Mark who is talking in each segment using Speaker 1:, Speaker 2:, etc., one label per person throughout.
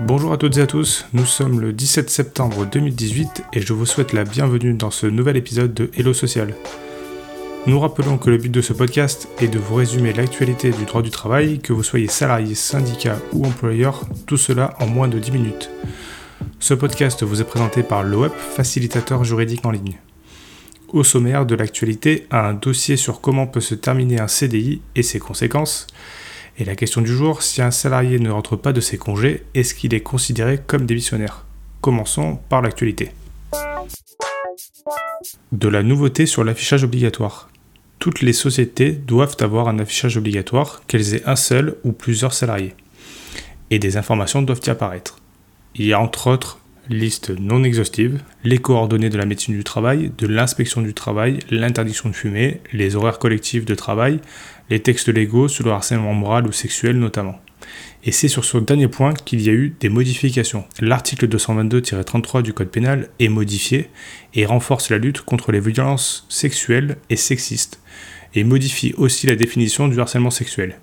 Speaker 1: Bonjour à toutes et à tous, nous sommes le 17 septembre 2018 et je vous souhaite la bienvenue dans ce nouvel épisode de Hello Social. Nous rappelons que le but de ce podcast est de vous résumer l'actualité du droit du travail, que vous soyez salarié, syndicat ou employeur, tout cela en moins de 10 minutes. Ce podcast vous est présenté par l'OEP, facilitateur juridique en ligne. Au sommaire de l'actualité, un dossier sur comment peut se terminer un CDI et ses conséquences, et la question du jour, si un salarié ne rentre pas de ses congés, est-ce qu'il est considéré comme démissionnaire? Commençons par l'actualité. De la nouveauté sur l'affichage obligatoire. Toutes les sociétés doivent avoir un affichage obligatoire, qu'elles aient un seul ou plusieurs salariés. Et des informations doivent y apparaître. Il y a entre autres liste non exhaustive, les coordonnées de la médecine du travail, de l'inspection du travail, l'interdiction de fumer, les horaires collectifs de travail, les textes légaux sur le harcèlement moral ou sexuel notamment. Et c'est sur ce dernier point qu'il y a eu des modifications. L'article 222-33 du Code pénal est modifié et renforce la lutte contre les violences sexuelles et sexistes, et modifie aussi la définition du harcèlement sexuel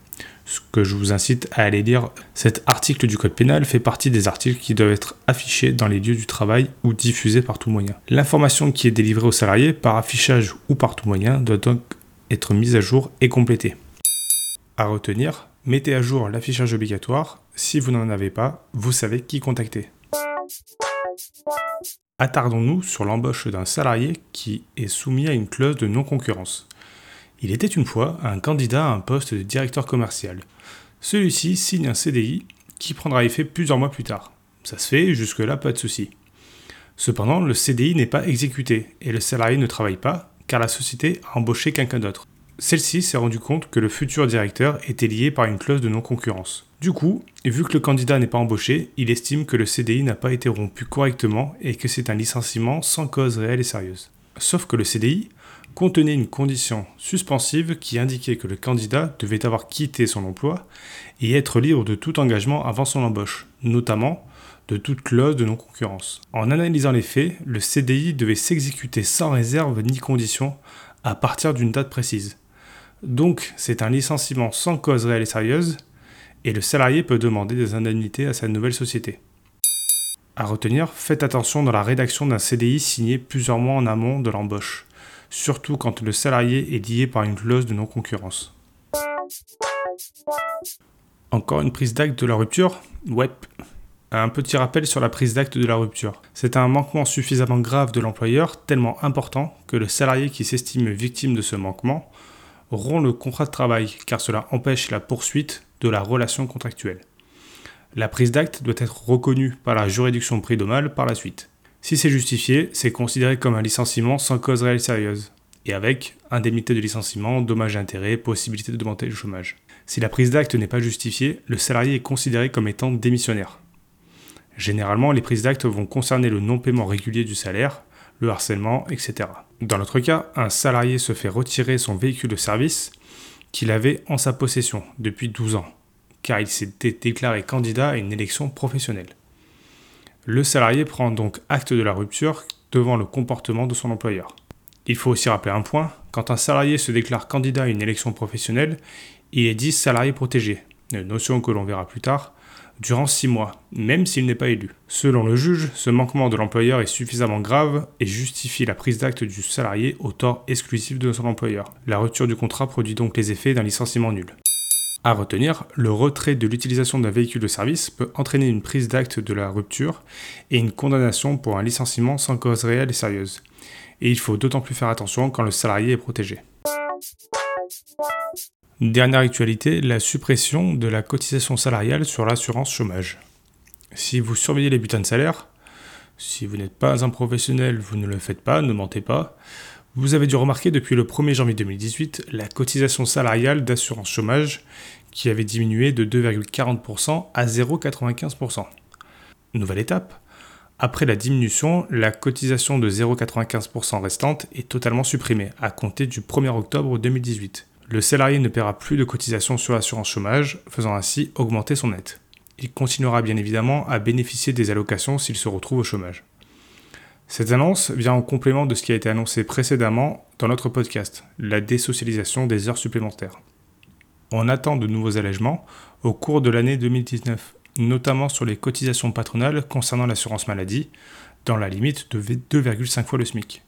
Speaker 1: ce que je vous incite à aller lire. Cet article du Code pénal fait partie des articles qui doivent être affichés dans les lieux du travail ou diffusés par tout moyen. L'information qui est délivrée aux salariés par affichage ou par tout moyen doit donc être mise à jour et complétée. À retenir, mettez à jour l'affichage obligatoire. Si vous n'en avez pas, vous savez qui contacter. Attardons-nous sur l'embauche d'un salarié qui est soumis à une clause de non-concurrence. Il était une fois un candidat à un poste de directeur commercial. Celui-ci signe un CDI qui prendra effet plusieurs mois plus tard. Ça se fait, jusque-là pas de souci. Cependant, le CDI n'est pas exécuté et le salarié ne travaille pas car la société a embauché quelqu'un d'autre. Celle-ci s'est rendue compte que le futur directeur était lié par une clause de non-concurrence. Du coup, vu que le candidat n'est pas embauché, il estime que le CDI n'a pas été rompu correctement et que c'est un licenciement sans cause réelle et sérieuse. Sauf que le CDI contenait une condition suspensive qui indiquait que le candidat devait avoir quitté son emploi et être libre de tout engagement avant son embauche, notamment de toute clause de non-concurrence. En analysant les faits, le CDI devait s'exécuter sans réserve ni condition à partir d'une date précise. Donc c'est un licenciement sans cause réelle et sérieuse, et le salarié peut demander des indemnités à sa nouvelle société. À retenir, faites attention dans la rédaction d'un CDI signé plusieurs mois en amont de l'embauche surtout quand le salarié est lié par une clause de non-concurrence. Encore une prise d'acte de la rupture? Ouais. Un petit rappel sur la prise d'acte de la rupture. C'est un manquement suffisamment grave de l'employeur, tellement important que le salarié qui s'estime victime de ce manquement rompt le contrat de travail, car cela empêche la poursuite de la relation contractuelle. La prise d'acte doit être reconnue par la juridiction prud'homale par la suite. Si c'est justifié, c'est considéré comme un licenciement sans cause réelle sérieuse, et avec indemnité de licenciement, dommages et intérêts, possibilité de demander le chômage. Si la prise d'acte n'est pas justifiée, le salarié est considéré comme étant démissionnaire. Généralement, les prises d'acte vont concerner le non-paiement régulier du salaire, le harcèlement, etc. Dans notre cas, un salarié se fait retirer son véhicule de service qu'il avait en sa possession depuis 12 ans, car il s'était déclaré candidat à une élection professionnelle. Le salarié prend donc acte de la rupture devant le comportement de son employeur. Il faut aussi rappeler un point, quand un salarié se déclare candidat à une élection professionnelle, il est dit salarié protégé, une notion que l'on verra plus tard, durant six mois, même s'il n'est pas élu. Selon le juge, ce manquement de l'employeur est suffisamment grave et justifie la prise d'acte du salarié au tort exclusif de son employeur. La rupture du contrat produit donc les effets d'un licenciement nul. À retenir, le retrait de l'utilisation d'un véhicule de service peut entraîner une prise d'acte de la rupture et une condamnation pour un licenciement sans cause réelle et sérieuse. Et il faut d'autant plus faire attention quand le salarié est protégé. Dernière actualité, la suppression de la cotisation salariale sur l'assurance chômage. Si vous surveillez les butins de salaire, si vous n'êtes pas un professionnel, vous ne le faites pas, ne mentez pas. Vous avez dû remarquer depuis le 1er janvier 2018 la cotisation salariale d'assurance chômage qui avait diminué de 2,40% à 0,95%. Nouvelle étape. Après la diminution, la cotisation de 0,95% restante est totalement supprimée à compter du 1er octobre 2018. Le salarié ne paiera plus de cotisation sur l'assurance chômage, faisant ainsi augmenter son net. Il continuera bien évidemment à bénéficier des allocations s'il se retrouve au chômage. Cette annonce vient en complément de ce qui a été annoncé précédemment dans notre podcast, la désocialisation des heures supplémentaires. On attend de nouveaux allègements au cours de l'année 2019. notamment sur les cotisations patronales concernant l'assurance maladie, dans la limite de 2,5 fois le SMIC.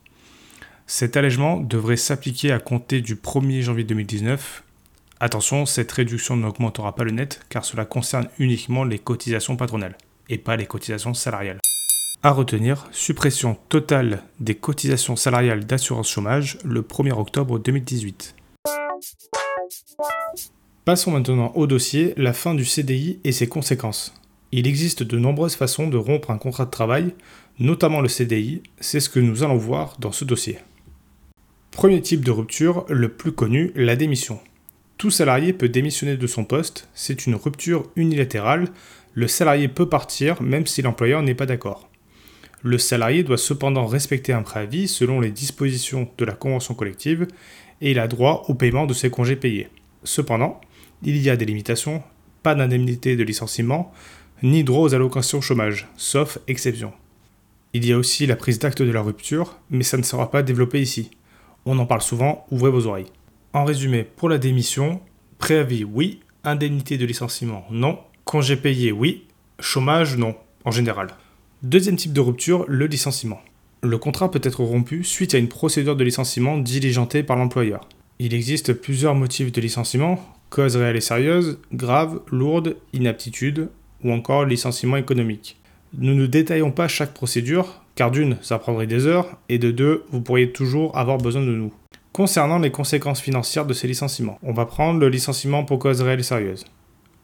Speaker 1: Cet allègement devrait s'appliquer à compter du 1er janvier 2019. Attention, cette réduction n'augmentera pas le net car cela concerne uniquement les cotisations patronales et pas les cotisations salariales. À retenir, suppression totale des cotisations salariales d'assurance chômage le 1er octobre 2018. Passons maintenant au dossier la fin du CDI et ses conséquences. Il existe de nombreuses façons de rompre un contrat de travail, notamment le CDI, c'est ce que nous allons voir dans ce dossier. Premier type de rupture, le plus connu, la démission. Tout salarié peut démissionner de son poste, c'est une rupture unilatérale, le salarié peut partir même si l'employeur n'est pas d'accord. Le salarié doit cependant respecter un préavis selon les dispositions de la convention collective et il a droit au paiement de ses congés payés. Cependant, il y a des limitations, pas d'indemnité de licenciement, ni droit aux allocations chômage, sauf exception. Il y a aussi la prise d'acte de la rupture, mais ça ne sera pas développé ici. On en parle souvent, ouvrez vos oreilles. En résumé, pour la démission, préavis oui, indemnité de licenciement non, congé payé oui, chômage non, en général. Deuxième type de rupture, le licenciement. Le contrat peut être rompu suite à une procédure de licenciement diligentée par l'employeur. Il existe plusieurs motifs de licenciement, cause réelle et sérieuse, grave, lourde, inaptitude, ou encore licenciement économique. Nous ne détaillons pas chaque procédure, car d'une, ça prendrait des heures, et de deux, vous pourriez toujours avoir besoin de nous. Concernant les conséquences financières de ces licenciements, on va prendre le licenciement pour cause réelle et sérieuse.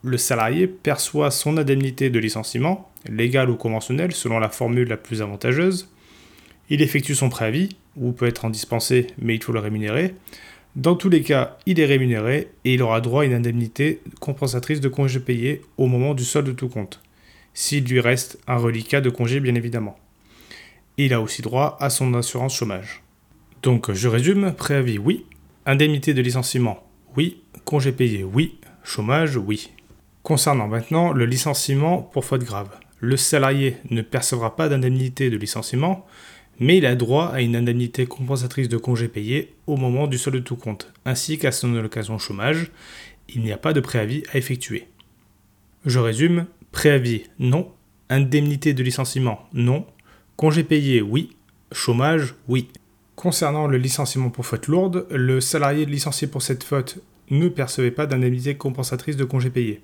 Speaker 1: Le salarié perçoit son indemnité de licenciement, légale ou conventionnelle selon la formule la plus avantageuse. Il effectue son préavis, ou peut être en dispensé, mais il faut le rémunérer. Dans tous les cas, il est rémunéré et il aura droit à une indemnité compensatrice de congé payé au moment du solde de tout compte, s'il lui reste un reliquat de congé bien évidemment. Il a aussi droit à son assurance chômage. Donc je résume, préavis oui, indemnité de licenciement oui, congé payé oui, chômage oui. Concernant maintenant le licenciement pour faute grave, le salarié ne percevra pas d'indemnité de licenciement, mais il a droit à une indemnité compensatrice de congé payé au moment du solde de tout compte, ainsi qu'à son allocation chômage. Il n'y a pas de préavis à effectuer. Je résume, préavis non, indemnité de licenciement non, congé payé oui, chômage oui. Concernant le licenciement pour faute lourde, le salarié licencié pour cette faute ne percevait pas d'indemnité compensatrice de congé payé.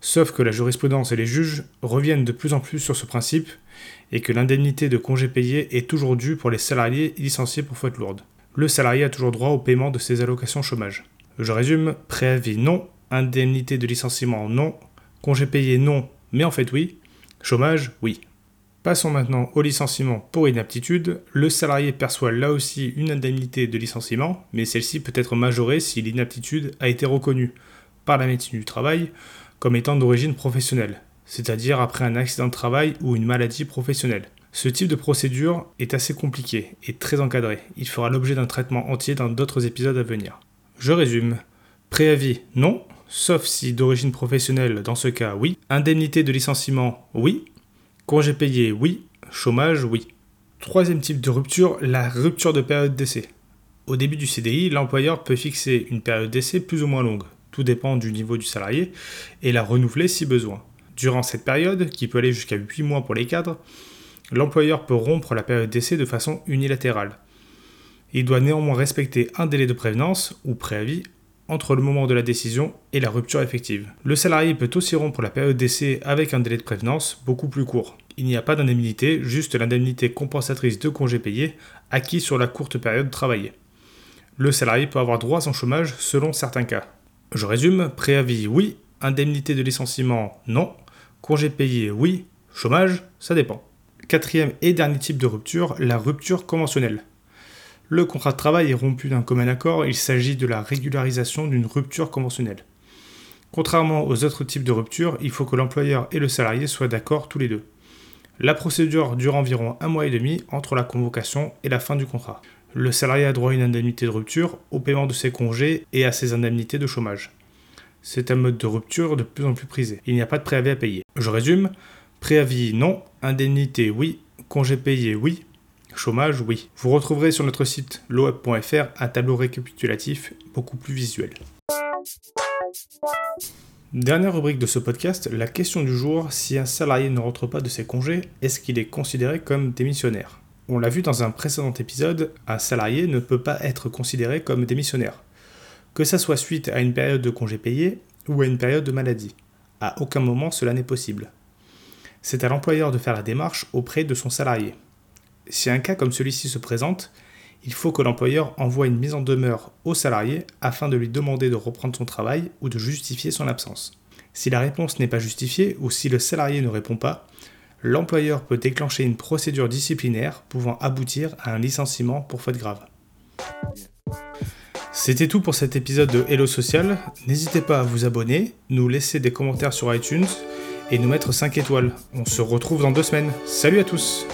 Speaker 1: Sauf que la jurisprudence et les juges reviennent de plus en plus sur ce principe et que l'indemnité de congé payé est toujours due pour les salariés licenciés pour faute lourde. Le salarié a toujours droit au paiement de ses allocations chômage. Je résume, préavis non, indemnité de licenciement non, congé payé non, mais en fait oui, chômage oui. Passons maintenant au licenciement pour inaptitude. Le salarié perçoit là aussi une indemnité de licenciement, mais celle-ci peut être majorée si l'inaptitude a été reconnue par la médecine du travail comme étant d'origine professionnelle, c'est-à-dire après un accident de travail ou une maladie professionnelle. Ce type de procédure est assez compliqué et très encadré. Il fera l'objet d'un traitement entier dans d'autres épisodes à venir. Je résume. Préavis, non, sauf si d'origine professionnelle, dans ce cas, oui. Indemnité de licenciement, oui. Congé payé, oui. Chômage, oui. Troisième type de rupture, la rupture de période d'essai. Au début du CDI, l'employeur peut fixer une période d'essai plus ou moins longue tout dépend du niveau du salarié, et la renouveler si besoin. Durant cette période, qui peut aller jusqu'à 8 mois pour les cadres, l'employeur peut rompre la période d'essai de façon unilatérale. Il doit néanmoins respecter un délai de prévenance ou préavis entre le moment de la décision et la rupture effective. Le salarié peut aussi rompre la période d'essai avec un délai de prévenance beaucoup plus court. Il n'y a pas d'indemnité, juste l'indemnité compensatrice de congés payés acquis sur la courte période travaillée. Le salarié peut avoir droit à son chômage selon certains cas. Je résume, préavis oui, indemnité de licenciement non, congé payé oui, chômage ça dépend. Quatrième et dernier type de rupture, la rupture conventionnelle. Le contrat de travail est rompu d'un commun accord, il s'agit de la régularisation d'une rupture conventionnelle. Contrairement aux autres types de rupture, il faut que l'employeur et le salarié soient d'accord tous les deux. La procédure dure environ un mois et demi entre la convocation et la fin du contrat le salarié a droit à une indemnité de rupture, au paiement de ses congés et à ses indemnités de chômage. C'est un mode de rupture de plus en plus prisé. Il n'y a pas de préavis à payer. Je résume, préavis non, indemnité oui, congé payé oui, chômage oui. Vous retrouverez sur notre site loweb.fr un tableau récapitulatif beaucoup plus visuel. Dernière rubrique de ce podcast, la question du jour, si un salarié ne rentre pas de ses congés, est-ce qu'il est considéré comme démissionnaire? On l'a vu dans un précédent épisode, un salarié ne peut pas être considéré comme démissionnaire. Que ça soit suite à une période de congé payé ou à une période de maladie. À aucun moment cela n'est possible. C'est à l'employeur de faire la démarche auprès de son salarié. Si un cas comme celui-ci se présente, il faut que l'employeur envoie une mise en demeure au salarié afin de lui demander de reprendre son travail ou de justifier son absence. Si la réponse n'est pas justifiée ou si le salarié ne répond pas, l'employeur peut déclencher une procédure disciplinaire pouvant aboutir à un licenciement pour faute grave. C'était tout pour cet épisode de Hello Social. N'hésitez pas à vous abonner, nous laisser des commentaires sur iTunes et nous mettre 5 étoiles. On se retrouve dans deux semaines. Salut à tous